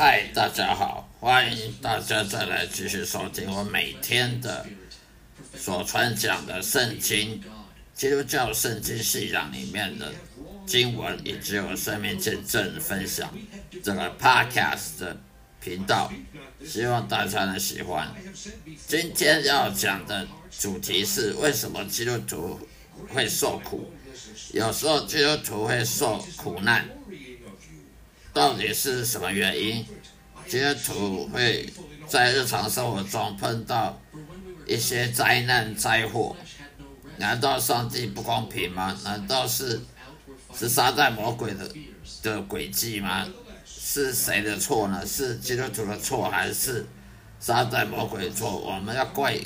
嗨，大家好，欢迎大家再来继续收听我每天的所传讲的圣经、基督教圣经信仰里面的经文，以及我生命见证分享这个 podcast 的频道，希望大家能喜欢。今天要讲的主题是为什么基督徒会受苦，有时候基督徒会受苦难。到底是什么原因？基督徒会在日常生活中碰到一些灾难灾祸？难道上帝不公平吗？难道是是撒旦魔鬼的的诡计吗？是谁的错呢？是基督徒的错，还是撒旦魔鬼的错？我们要怪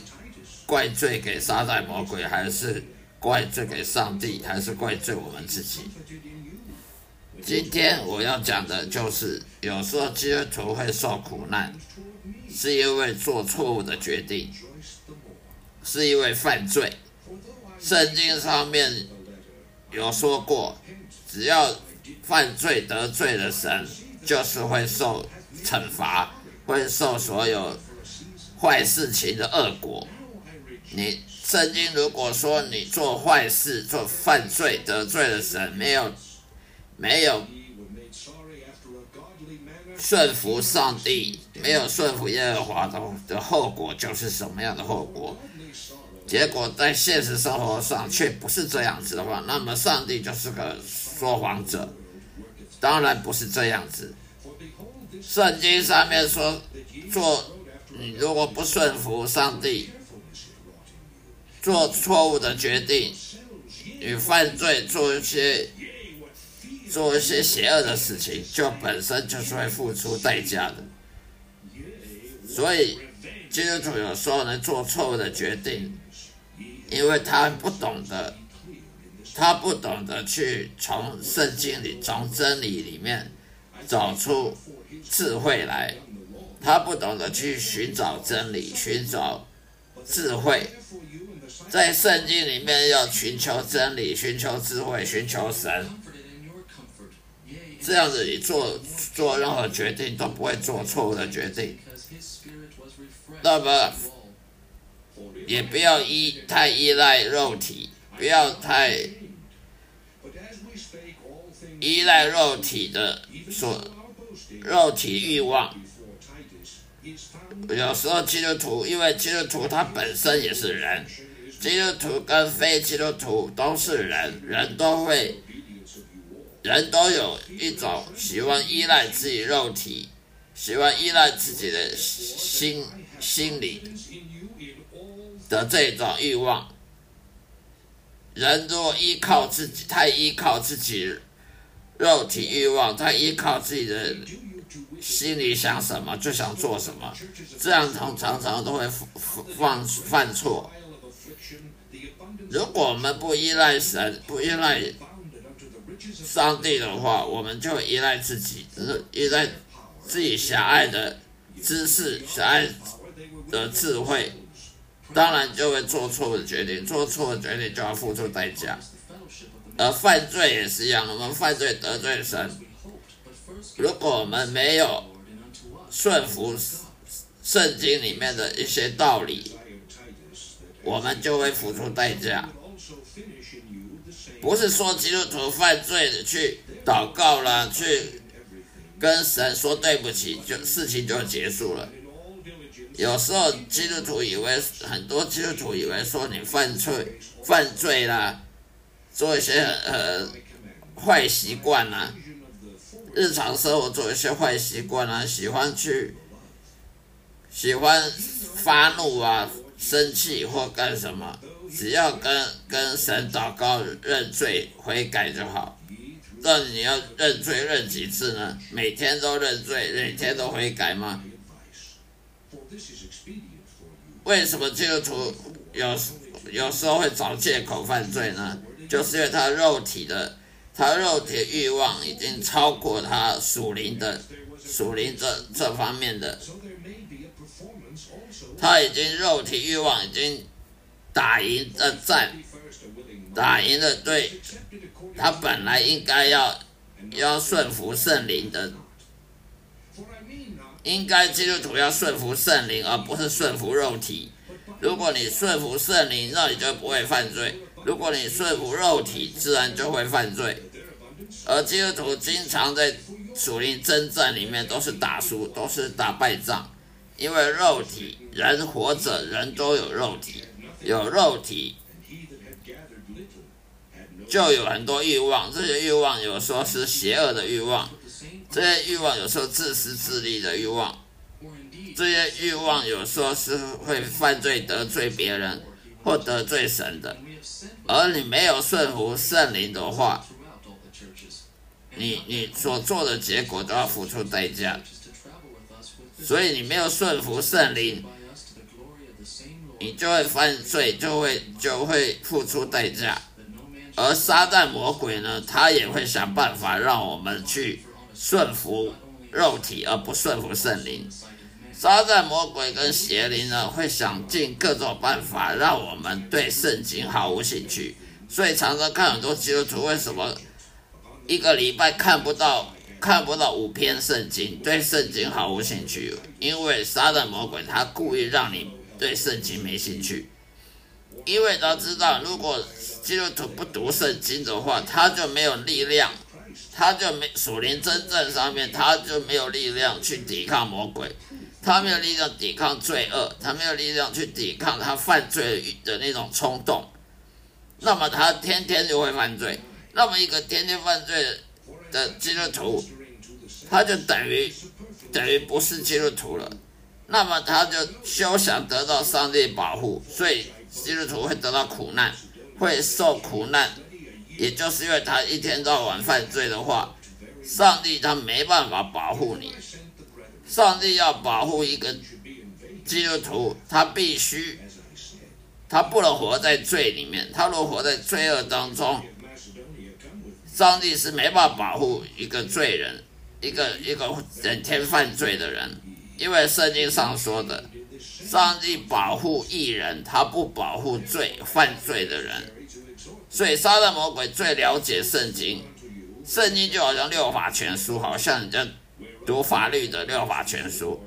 怪罪给撒旦魔鬼，还是怪罪给上帝，还是怪罪我们自己？今天我要讲的就是，有时候基督徒会受苦难，是因为做错误的决定，是因为犯罪。圣经上面有说过，只要犯罪得罪了神，就是会受惩罚，会受所有坏事情的恶果。你圣经如果说你做坏事、做犯罪得罪了神，没有。没有顺服上帝，没有顺服耶和华的的后果就是什么样的后果？结果在现实生活上却不是这样子的话，那么上帝就是个说谎者。当然不是这样子。圣经上面说，做你如果不顺服上帝，做错误的决定，与犯罪做一些。做一些邪恶的事情，就本身就是会付出代价的。所以基督徒有时候能做错误的决定，因为他不懂得，他不懂得去从圣经里、从真理里面找出智慧来，他不懂得去寻找真理、寻找智慧，在圣经里面要寻求真理、寻求智慧、寻求神。这样子，你做做任何决定都不会做错误的决定。那么，也不要依太依赖肉体，不要太依赖肉体的所肉体欲望。有时候基督徒，因为基督徒他本身也是人，基督徒跟非基督徒都是人，人都会。人都有一种喜欢依赖自己肉体，喜欢依赖自己的心心理的这种欲望。人若依靠自己，太依靠自己肉体欲望，太依靠自己的心里想什么就想做什么，这样常常常都会犯犯错。如果我们不依赖神，不依赖。上帝的话，我们就依赖自己，依赖自己狭隘的知识、狭隘的智慧，当然就会做错的决定，做错的决定就要付出代价。而犯罪也是一样，我们犯罪得罪神，如果我们没有顺服圣经里面的一些道理，我们就会付出代价。不是说基督徒犯罪的去祷告了，去跟神说对不起，就事情就结束了。有时候基督徒以为，很多基督徒以为说你犯罪犯罪啦，做一些呃坏习惯啦，日常生活做一些坏习惯啦，喜欢去喜欢发怒啊、生气或干什么。只要跟跟神祷告认罪悔改就好。那你要认罪认几次呢？每天都认罪，每天都悔改吗？为什么基督徒有有时候会找借口犯罪呢？就是因为他肉体的他肉体欲望已经超过他属灵的属灵这这方面的，他已经肉体欲望已经。打赢的战，打赢了对，他本来应该要要顺服圣灵的应该基督徒要顺服圣灵，而不是顺服肉体。如果你顺服圣灵，那你就不会犯罪；如果你顺服肉体，自然就会犯罪。而基督徒经常在属灵征战里面都是打输，都是打败仗，因为肉体人活着，人都有肉体，有肉体就有很多欲望，这些欲望有时候是邪恶的欲望。这些欲望有时候自私自利的欲望，这些欲望有时候是会犯罪得罪别人或得罪神的，而你没有顺服圣灵的话，你你所做的结果都要付出代价。所以你没有顺服圣灵，你就会犯罪，就会就会付出代价。而撒旦魔鬼呢，他也会想办法让我们去。顺服肉体而不顺服圣灵，撒旦魔鬼跟邪灵呢，会想尽各种办法让我们对圣经毫无兴趣。所以常常看很多基督徒为什么一个礼拜看不到看不到五篇圣经，对圣经毫无兴趣？因为撒旦魔鬼他故意让你对圣经没兴趣，因为他知道如果基督徒不读圣经的话，他就没有力量。他就没属灵真正上面，他就没有力量去抵抗魔鬼，他没有力量抵抗罪恶，他没有力量去抵抗他犯罪的那种冲动，那么他天天就会犯罪。那么一个天天犯罪的基督徒，他就等于等于不是基督徒了。那么他就休想得到上帝保护，所以基督徒会得到苦难，会受苦难。也就是因为他一天到晚犯罪的话，上帝他没办法保护你。上帝要保护一个基督徒，他必须，他不能活在罪里面。他若活在罪恶当中，上帝是没办法保护一个罪人，一个一个整天犯罪的人。因为圣经上说的，上帝保护义人，他不保护罪犯罪的人。所以，撒旦魔鬼最了解圣经，圣经就好像六法全书，好像人家读法律的六法全书。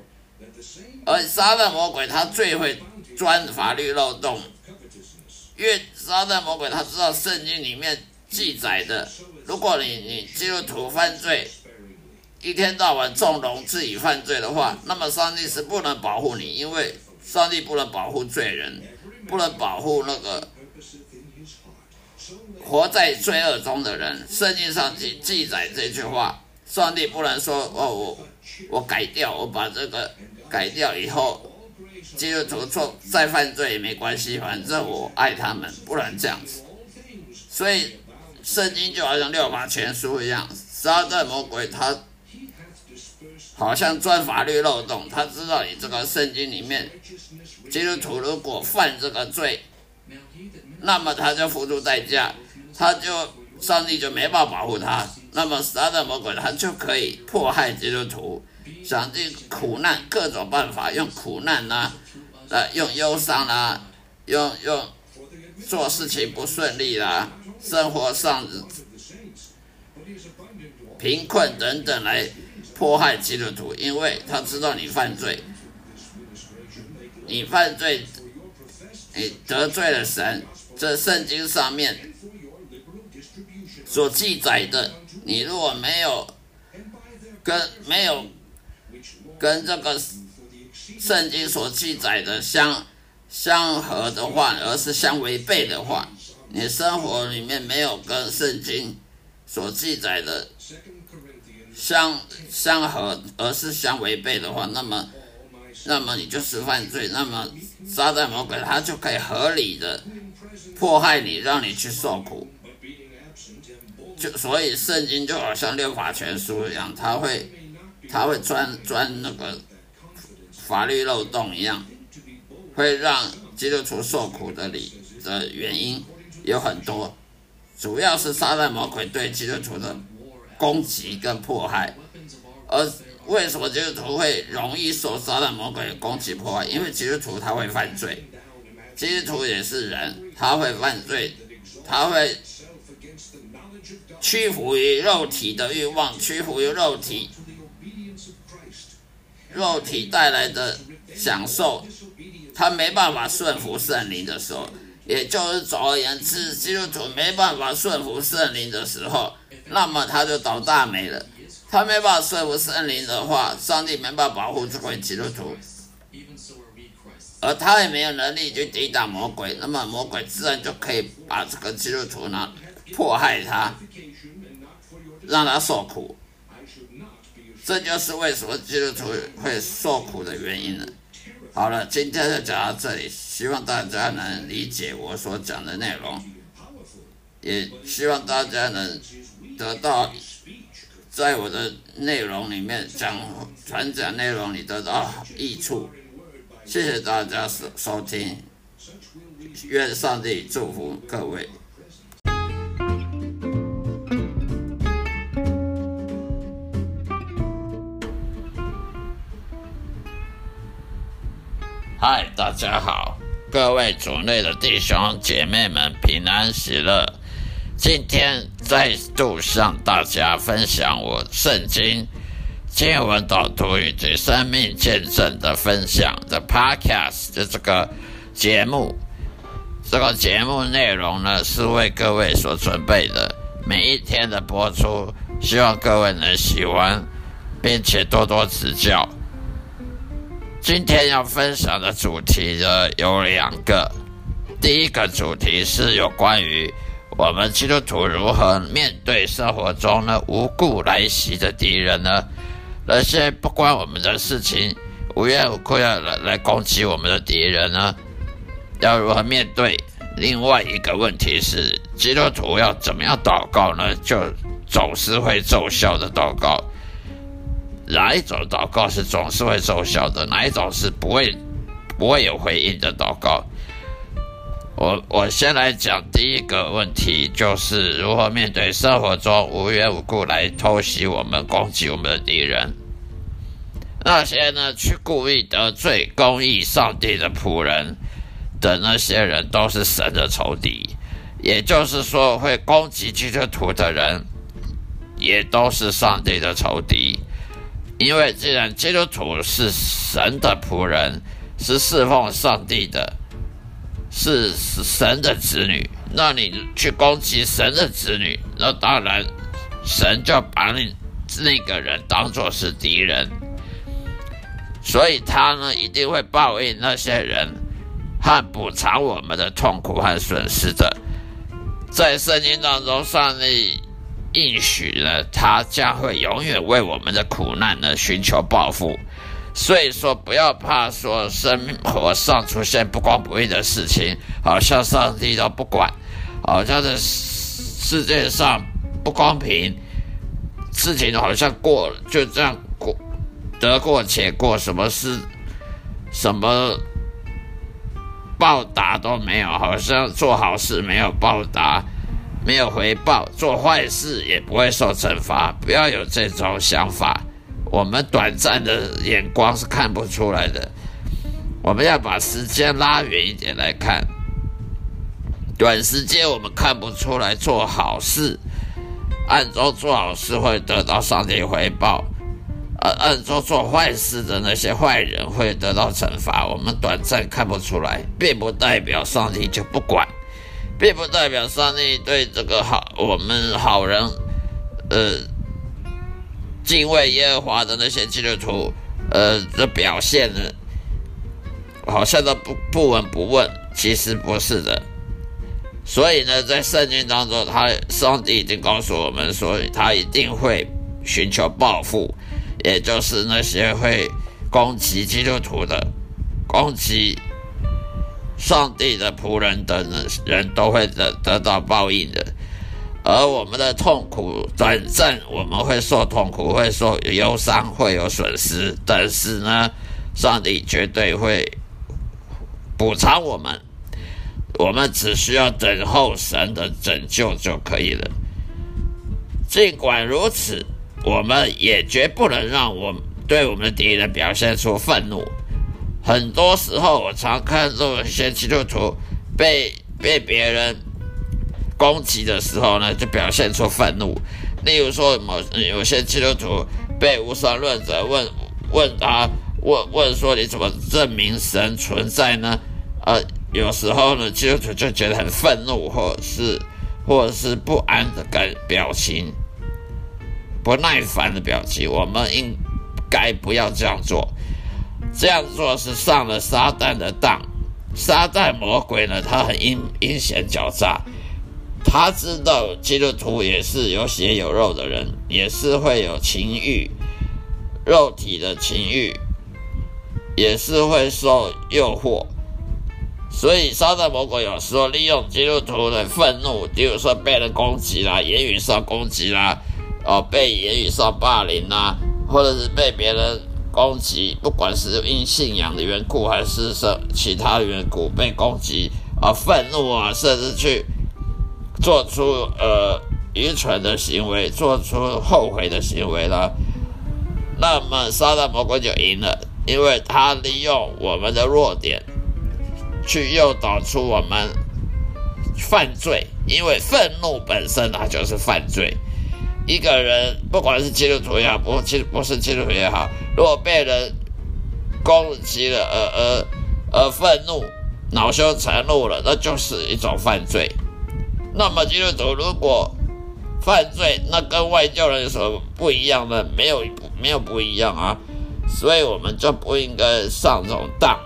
而撒旦魔鬼他最会钻法律漏洞，因为撒旦魔鬼他知道圣经里面记载的，如果你你基督徒犯罪，一天到晚纵容自己犯罪的话，那么上帝是不能保护你，因为上帝不能保护罪人，不能保护那个。活在罪恶中的人，圣经上记记载这句话：上帝不能说哦，我我改掉，我把这个改掉以后，基督徒错再犯罪也没关系，反正我爱他们，不能这样子。所以圣经就好像六法全书一样，撒旦魔鬼他好像钻法律漏洞，他知道你这个圣经里面，基督徒如果犯这个罪，那么他就付出代价。他就上帝就没办法保护他，那么撒旦魔鬼他就可以迫害基督徒，想尽苦难各种办法，用苦难呐，呃，用忧伤啦，用用做事情不顺利啦，生活上贫困等等来迫害基督徒，因为他知道你犯罪，你犯罪，你得罪了神，这圣经上面。所记载的，你如果没有跟没有跟这个圣经所记载的相相合的话，而是相违背的话，你生活里面没有跟圣经所记载的相相合，而是相违背的话，那么那么你就是犯罪，那么撒旦魔鬼他就可以合理的迫害你，让你去受苦。就所以圣经就好像六法全书一样，他会他会钻钻那个法律漏洞一样，会让基督徒受苦的理的原因有很多，主要是撒旦魔鬼对基督徒的攻击跟迫害。而为什么基督徒会容易受撒旦魔鬼攻击迫害？因为基督徒他会犯罪，基督徒也是人，他会犯罪，他会。屈服于肉体的欲望，屈服于肉体肉体带来的享受，他没办法顺服圣灵的时候，也就是总而言之，基督徒没办法顺服圣灵的时候，那么他就倒大霉了。他没办法说服圣灵的话，上帝没办法保护这位基督徒，而他也没有能力去抵挡魔鬼，那么魔鬼自然就可以把这个基督徒呢迫害他，让他受苦。这就是为什么基督徒会受苦的原因了。好了，今天就讲到这里，希望大家能理解我所讲的内容，也希望大家能得到在我的内容里面讲传讲内容里得到益处。谢谢大家收收听，愿上帝祝福各位。嗨，大家好，各位主内的弟兄姐妹们平安喜乐。今天再度向大家分享我圣经经文导读以及生命见证的分享的 Podcast 的这个节目。这个节目内容呢是为各位所准备的，每一天的播出，希望各位能喜欢，并且多多指教。今天要分享的主题呢有两个，第一个主题是有关于我们基督徒如何面对生活中呢无故来袭的敌人呢？那些不关我们的事情、无缘无故要来来攻击我们的敌人呢，要如何面对？另外一个问题是，基督徒要怎么样祷告呢？就总是会奏效的祷告。哪一种祷告是总是会奏效的？哪一种是不会不会有回应的祷告？我我先来讲第一个问题，就是如何面对生活中无缘无故来偷袭我们、攻击我们的敌人。那些呢，去故意得罪公义上帝的仆人的那些人，都是神的仇敌。也就是说，会攻击基督徒的人，也都是上帝的仇敌。因为既然基督徒是神的仆人，是侍奉上帝的，是神的子女，那你去攻击神的子女，那当然神就把你那个人当作是敌人，所以他呢一定会报应那些人和补偿我们的痛苦和损失的。在圣经当中，上帝。应许呢，他将会永远为我们的苦难呢寻求报复。所以说，不要怕说生活上出现不公不义的事情，好像上帝都不管，好像这世界上不公平，事情好像过就这样过，得过且过，什么事什么报答都没有，好像做好事没有报答。没有回报，做坏事也不会受惩罚。不要有这种想法，我们短暂的眼光是看不出来的。我们要把时间拉远一点来看，短时间我们看不出来做好事，暗中做好事会得到上帝回报，而暗中做坏事的那些坏人会得到惩罚。我们短暂看不出来，并不代表上帝就不管。并不代表上帝对这个好我们好人，呃，敬畏耶和华的那些基督徒，呃的表现呢，好像都不不闻不问。其实不是的。所以呢，在圣经当中，他上帝已经告诉我们说，他一定会寻求报复，也就是那些会攻击基督徒的攻击。上帝的仆人等人都会得得到报应的，而我们的痛苦短暂，我们会受痛苦，会受忧伤，会有损失，但是呢，上帝绝对会补偿我们，我们只需要等候神的拯救就可以了。尽管如此，我们也绝不能让我对我们的敌人表现出愤怒。很多时候，我常看到一些基督徒被被别人攻击的时候呢，就表现出愤怒。例如说，某有些基督徒被无神论者问问他问问说你怎么证明神存在呢？呃，有时候呢，基督徒就觉得很愤怒，或者是或者是不安的感表情，不耐烦的表情。我们应该不要这样做，这样做是上了撒旦的当。撒旦魔鬼呢，他很阴阴险狡诈。他知道基督徒也是有血有肉的人，也是会有情欲，肉体的情欲，也是会受诱惑。所以撒旦魔鬼有时候利用基督徒的愤怒，比如说被人攻击啦，言语上攻击啦，哦，被言语上霸凌啦，或者是被别人攻击，不管是因信仰的缘故还是什其他的缘故被攻击啊，愤怒啊，甚至去。做出呃愚蠢的行为，做出后悔的行为了，那么撒旦魔鬼就赢了，因为他利用我们的弱点，去诱导出我们犯罪。因为愤怒本身它就是犯罪。一个人不管是基督徒也好，不基不是基督徒也好，如果被人攻击了，而而而愤怒、恼羞成怒了，那就是一种犯罪。那么基督徒如果犯罪，那跟外教人有什么不一样呢？没有，没有不一样啊。所以我们就不应该上这种当。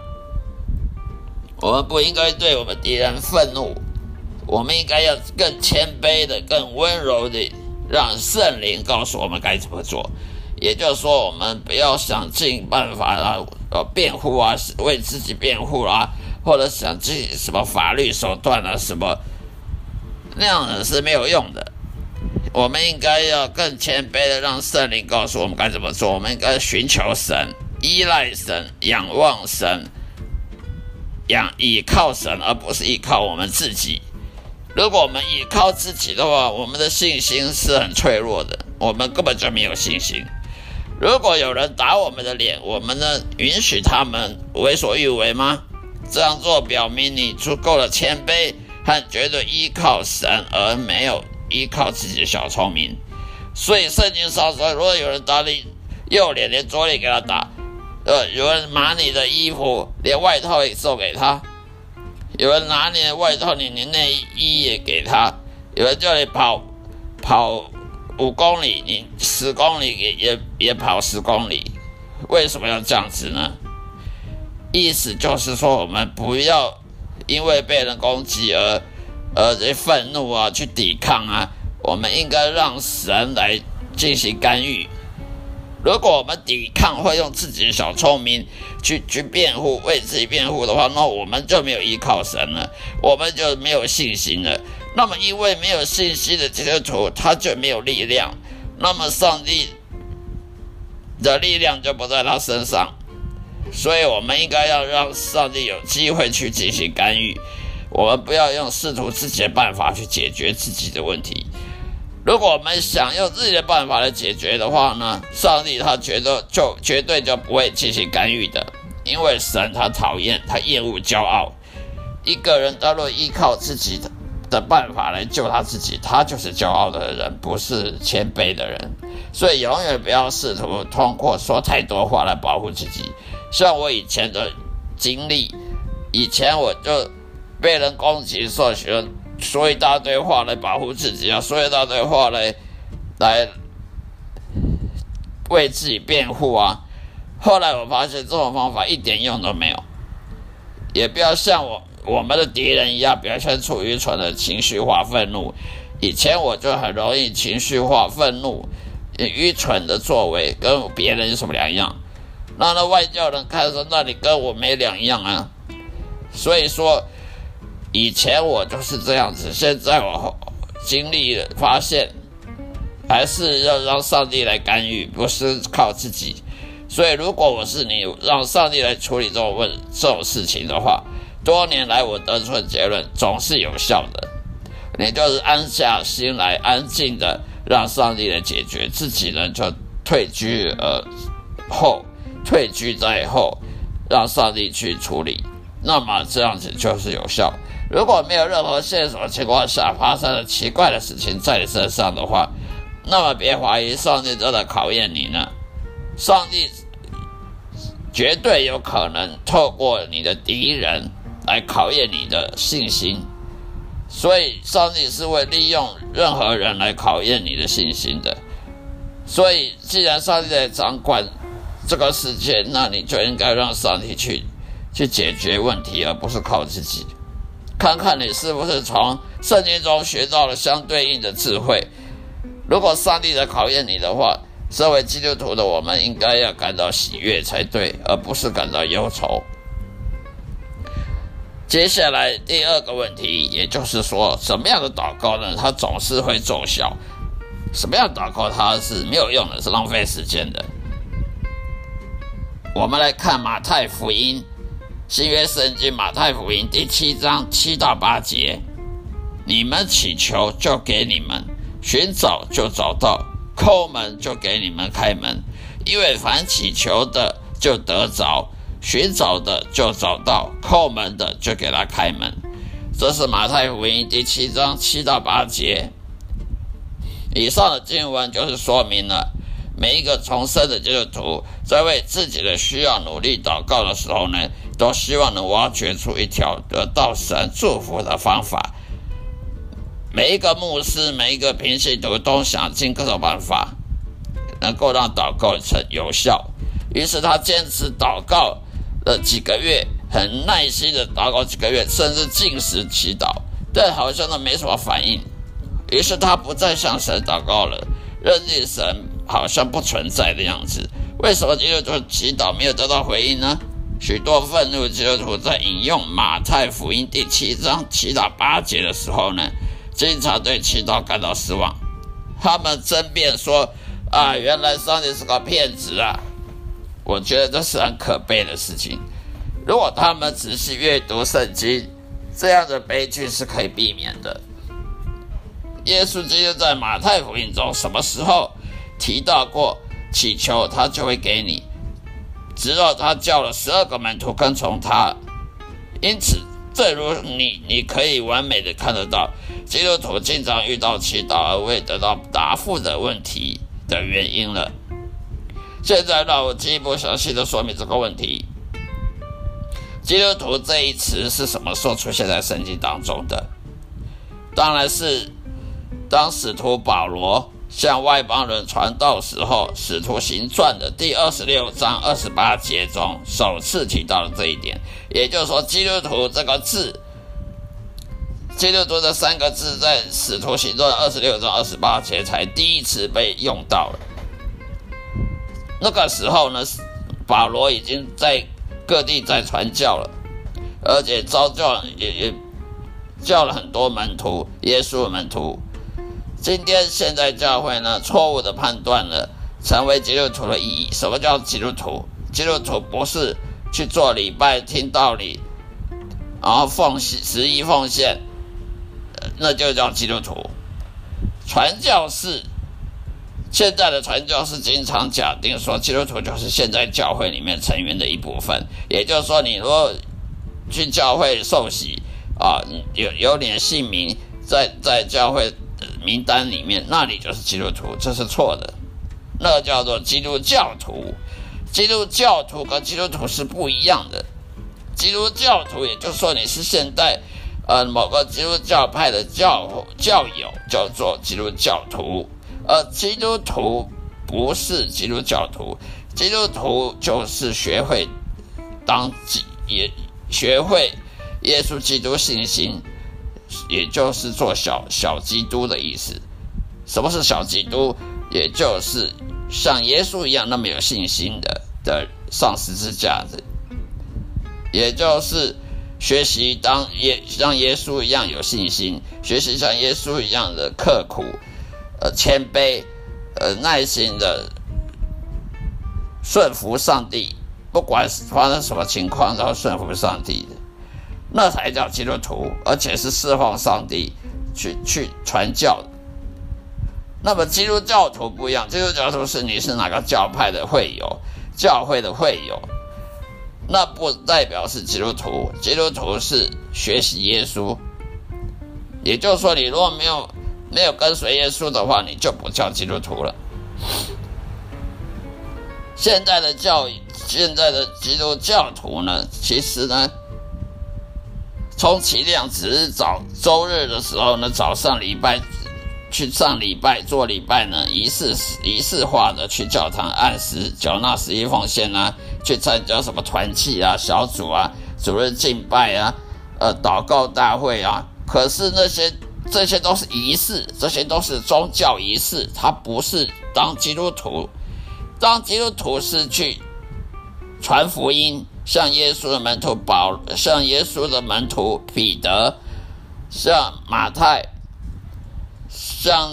我们不应该对我们敌人愤怒，我们应该要更谦卑的、更温柔的，让圣灵告诉我们该怎么做。也就是说，我们不要想尽办法啊，呃，辩护啊，为自己辩护啊，或者想尽什么法律手段啊，什么。那样子是没有用的。我们应该要更谦卑的，让圣灵告诉我们该怎么做。我们应该寻求神、依赖神、仰望神、仰倚靠神，而不是依靠我们自己。如果我们依靠自己的话，我们的信心是很脆弱的，我们根本就没有信心。如果有人打我们的脸，我们呢允许他们为所欲为吗？这样做表明你足够的谦卑。和绝对依靠神而没有依靠自己的小聪明，所以圣经上说，如果有人打你右脸，连左脸给他打；呃，有人拿你的衣服，连外套也送给他；有人拿你的外套，你连内衣也给他；有人叫你跑跑五公里，你十公里也也也跑十公里，为什么要这样子呢？意思就是说，我们不要。因为被人攻击而而这愤怒啊，去抵抗啊，我们应该让神来进行干预。如果我们抵抗会用自己的小聪明去去辩护，为自己辩护的话，那我们就没有依靠神了，我们就没有信心了。那么，因为没有信心的基督徒，他就没有力量，那么上帝的力量就不在他身上。所以，我们应该要让上帝有机会去进行干预。我们不要用试图自己的办法去解决自己的问题。如果我们想用自己的办法来解决的话呢，上帝他觉得就绝对就不会进行干预的，因为神他讨厌他厌恶骄傲。一个人他若依靠自己的的办法来救他自己，他就是骄傲的人，不是谦卑的人。所以，永远不要试图通过说太多话来保护自己。像我以前的经历，以前我就被人攻击，说喜欢说一大堆话来保护自己啊，说一大堆话来来为自己辩护啊。后来我发现这种方法一点用都没有，也不要像我我们的敌人一样表现出愚蠢的情绪化愤怒。以前我就很容易情绪化愤怒，愚蠢的作为跟别人有什么两样？那那外教人看说，那你跟我没两样啊。所以说，以前我就是这样子，现在我经历了，发现还是要让上帝来干预，不是靠自己。所以，如果我是你，让上帝来处理这种问这种事情的话，多年来我得出的结论总是有效的。你就是安下心来，安静的让上帝来解决，自己呢就退居而后。退居在后，让上帝去处理，那么这样子就是有效。如果没有任何线索情况下发生了奇怪的事情在你身上的话，那么别怀疑上帝正在考验你呢。上帝绝对有可能透过你的敌人来考验你的信心。所以，上帝是会利用任何人来考验你的信心的。所以，既然上帝在掌管这个世界，那你就应该让上帝去去解决问题，而不是靠自己。看看你是不是从圣经中学到了相对应的智慧。如果上帝在考验你的话，身为基督徒的我们应该要感到喜悦才对，而不是感到忧愁。接下来第二个问题，也就是说，什么样的祷告呢？它总是会奏效。什么样祷告它是没有用的，是浪费时间的。我们来看马太福音，新约圣经马太福音第七章七到八节：你们祈求，就给你们；寻找，就找到；叩门，就给你们开门。因为凡祈求的，就得着；寻找的，就找到；叩门的，就给他开门。这是马太福音第七章七到八节。以上的经文就是说明了，每一个重生的基督徒在为自己的需要努力祷告的时候呢，都希望能挖掘出一条得到神祝福的方法。每一个牧师、每一个平信徒都想尽各种办法，能够让祷告成有效。于是他坚持祷告了几个月，很耐心的祷告几个月，甚至进食祈祷，但好像都没什么反应。于是他不再向神祷告了，认定神好像不存在的样子。为什么基督徒祈祷没有得到回应呢？许多愤怒基督徒在引用马太福音第七章祈祷八节的时候呢，经常对祈祷感到失望。他们争辩说：“啊，原来上帝是个骗子啊！”我觉得这是很可悲的事情。如果他们仔细阅读圣经，这样的悲剧是可以避免的。耶稣基督在马太福音中什么时候提到过祈求他就会给你？直到他叫了十二个门徒跟从他。因此，正如你你可以完美的看得到，基督徒经常遇到祈祷而未得到答复的问题的原因了。现在让我进一步详细的说明这个问题。基督徒这一词是什么时候出现在圣经当中的？当然是。当使徒保罗向外邦人传道时候，《使徒行传》的第二十六章二十八节中首次提到了这一点。也就是说，“基督徒”这个字，“基督徒”这三个字在《使徒行传》二十六章二十八节才第一次被用到了。那个时候呢，保罗已经在各地在传教了，而且招教也也叫了很多门徒，耶稣门徒。今天现在教会呢，错误的判断了成为基督徒的意义。什么叫基督徒？基督徒不是去做礼拜、听道理，然后奉献十一奉献，那就叫基督徒。传教士现在的传教士经常假定说，基督徒就是现在教会里面成员的一部分。也就是说，你如果去教会受洗啊，有有点姓名在在教会。名单里面，那里就是基督徒，这是错的。那叫做基督教徒，基督教徒跟基督徒是不一样的。基督教徒，也就是说你是现代呃某个基督教派的教教友，叫做基督教徒。而基督徒不是基督教徒，基督徒就是学会当基也学会耶稣基督信心。也就是做小小基督的意思。什么是小基督？也就是像耶稣一样那么有信心的的上十字架的，也就是学习当耶像耶稣一样有信心，学习像耶稣一样的刻苦、呃谦卑、呃耐心的顺服上帝，不管发生什么情况都要顺服上帝的。那才叫基督徒，而且是释放上帝去去传教。那么基督教徒不一样，基督教徒是你是哪个教派的会友，教会的会友，那不代表是基督徒。基督徒是学习耶稣，也就是说，你如果没有没有跟随耶稣的话，你就不叫基督徒了。现在的教现在的基督教徒呢，其实呢，充其量只是早周日的时候呢，早上礼拜去上礼拜做礼拜呢，仪式仪式化的去教堂按时缴纳十一奉献啊，去参加什么团契啊、小组啊、主日敬拜啊、呃祷告大会啊。可是那些这些都是仪式，这些都是宗教仪式，它不是当基督徒。当基督徒是去传福音，像耶稣的门徒保，像耶稣的门徒彼得，像马太，像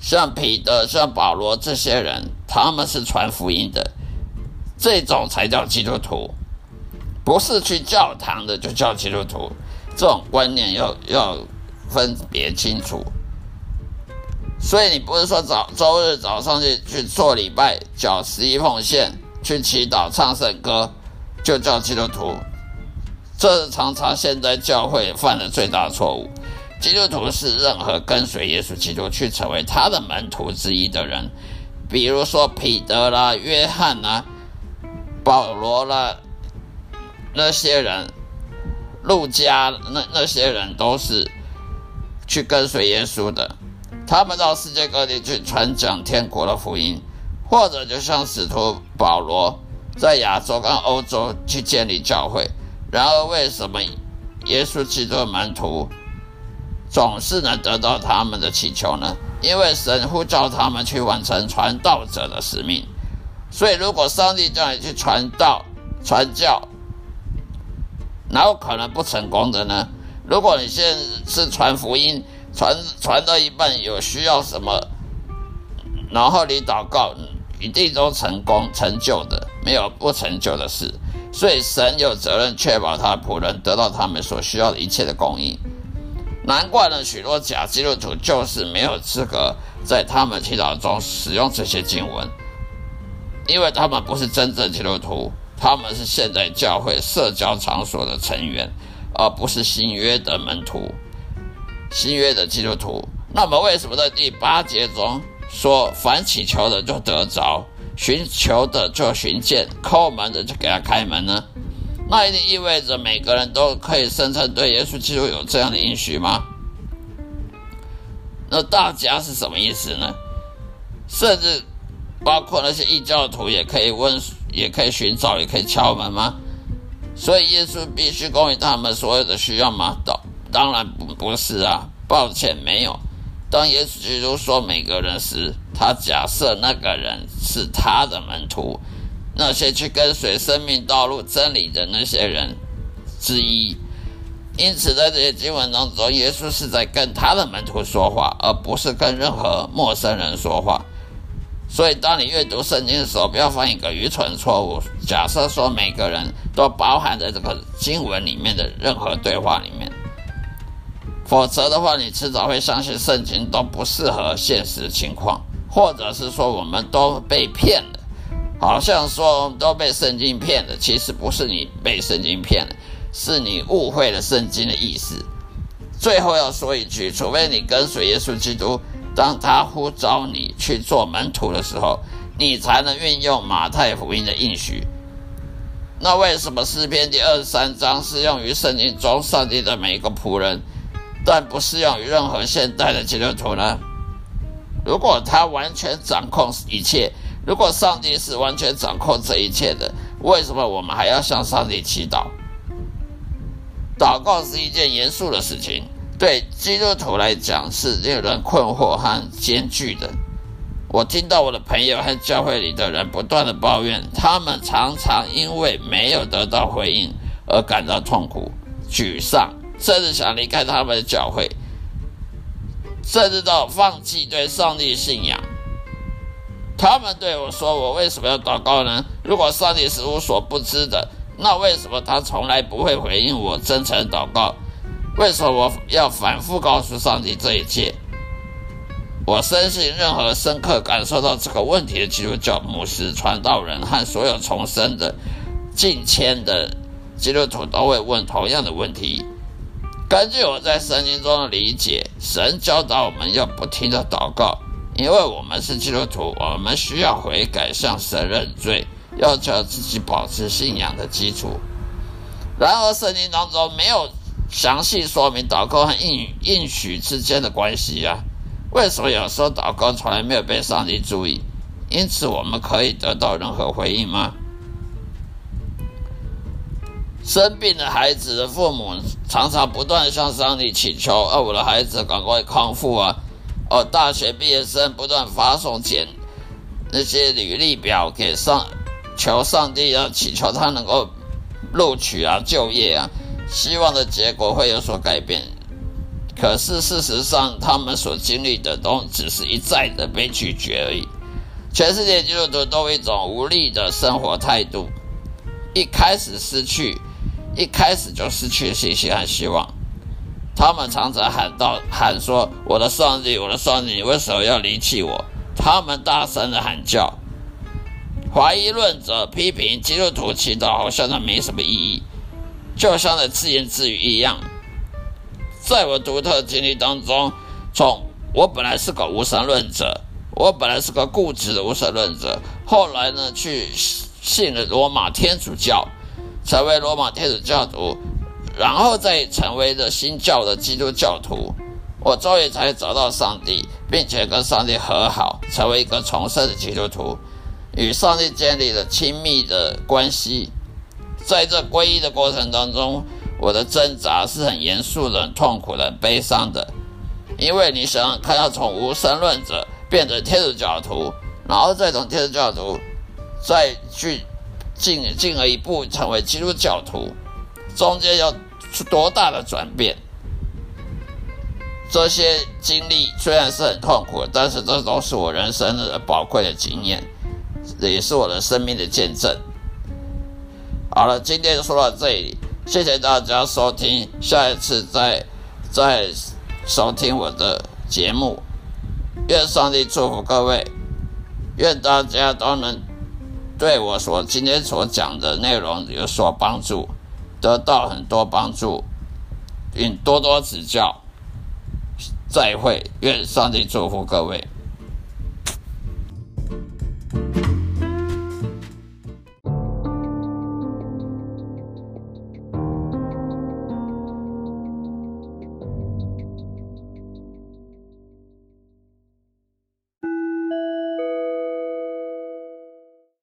像彼得，像保罗这些人，他们是传福音的，这种才叫基督徒，不是去教堂的就叫基督徒，这种观念要要分别清楚。所以你不是说早周日早上去去做礼拜、缴十一奉献、去祈祷、唱圣歌，就叫基督徒？这是常常现在教会犯的最大错误。基督徒是任何跟随耶稣基督去成为他的门徒之一的人，比如说彼得啦、约翰啦、保罗啦，那些人、路加那那些人都是去跟随耶稣的。他们到世界各地去传讲天国的福音，或者就像使徒保罗在亚洲跟欧洲去建立教会。然而，为什么耶稣基督的门徒总是能得到他们的祈求呢？因为神呼召他们去完成传道者的使命。所以，如果上帝叫你去传道、传教，哪有可能不成功的呢？如果你现在是传福音，传传到一半有需要什么，然后你祷告，一定都成功成就的，没有不成就的事。所以神有责任确保他仆人得到他们所需要的一切的供应。难怪呢，许多假基督徒就是没有资格在他们祈祷中使用这些经文，因为他们不是真正基督徒，他们是现代教会社交场所的成员，而不是新约的门徒。新约的基督徒，那么为什么在第八节中说凡祈求的就得着，寻求的就寻见，叩门的就给他开门呢？那一定意味着每个人都可以声称对耶稣基督有这样的应许吗？那大家是什么意思呢？甚至包括那些异教徒也可以问，也可以寻找，也可以敲门吗？所以耶稣必须供应他们所有的需要吗？当。当然不不是啊，抱歉，没有。当耶稣基督说每个人时，他假设那个人是他的门徒，那些去跟随生命道路真理的那些人之一。因此，在这些经文当中，耶稣是在跟他的门徒说话，而不是跟任何陌生人说话。所以，当你阅读圣经的时候，不要犯一个愚蠢错误，假设说每个人都包含在这个经文里面的任何对话里面。否则的话，你迟早会相信圣经都不适合现实情况，或者是说我们都被骗了，好像说都被圣经骗了。其实不是你被圣经骗了，是你误会了圣经的意思。最后要说一句，除非你跟随耶稣基督，当他呼召你去做门徒的时候，你才能运用马太福音的应许。那为什么诗篇第二十三章适用于圣经中上帝的每一个仆人？但不适用于任何现代的基督徒呢？如果他完全掌控一切，如果上帝是完全掌控这一切的，为什么我们还要向上帝祈祷？祷告是一件严肃的事情，对基督徒来讲是令人困惑和艰巨的。我听到我的朋友和教会里的人不断的抱怨，他们常常因为没有得到回应而感到痛苦、沮丧。甚至想离开他们的教会，甚至到放弃对上帝信仰。他们对我说：“我为什么要祷告呢？如果上帝是无所不知的，那为什么他从来不会回应我真诚祷告？为什么我要反复告诉上帝这一切？”我深信，任何深刻感受到这个问题的基督教牧师、传道人和所有重生的近千的基督徒都会问同样的问题。根据我在圣经中的理解，神教导我们要不停的祷告，因为我们是基督徒，我们需要悔改，向神认罪，要求自己保持信仰的基础。然而，圣经当中没有详细说明祷告和应应许之间的关系啊。为什么有时候祷告从来没有被上帝注意？因此，我们可以得到任何回应吗？生病的孩子的父母常常不断向上帝祈求：“哦，我的孩子赶快康复啊！”哦，大学毕业生不断发送简那些履历表给上，求上帝要祈求他能够录取啊、就业啊，希望的结果会有所改变。可是事实上，他们所经历的都只是一再的被拒绝而已。全世界基督徒都有一种无力的生活态度，一开始失去，一开始就失去信心和希望。他们常常喊道：“喊说，我的上帝，我的上帝，你为什么要离弃我？”他们大声的喊叫。怀疑论者批评基督徒祈祷，好像那没什么意义，就像在自言自语一样。在我独特经历当中，从我本来是个无神论者，我本来是个固执的无神论者，后来呢，去信了罗马天主教，成为罗马天主教徒，然后再成为了新教的基督教徒，我终于才找到上帝，并且跟上帝和好，成为一个重生的基督徒，与上帝建立了亲密的关系。在这皈依的过程当中。我的挣扎是很严肃的、很痛苦的、很悲伤的，因为你想看要从无神论者变成天主教徒，然后再从天主教徒再去进进了一步成为基督教徒，中间要多大的转变？这些经历虽然是很痛苦，但是这都是我人生的宝贵的经验，也是我的生命的见证。好了，今天就说到这里。谢谢大家收听，下一次再再收听我的节目。愿上帝祝福各位，愿大家都能对我所今天所讲的内容有所帮助，得到很多帮助，并多多指教。再会，愿上帝祝福各位。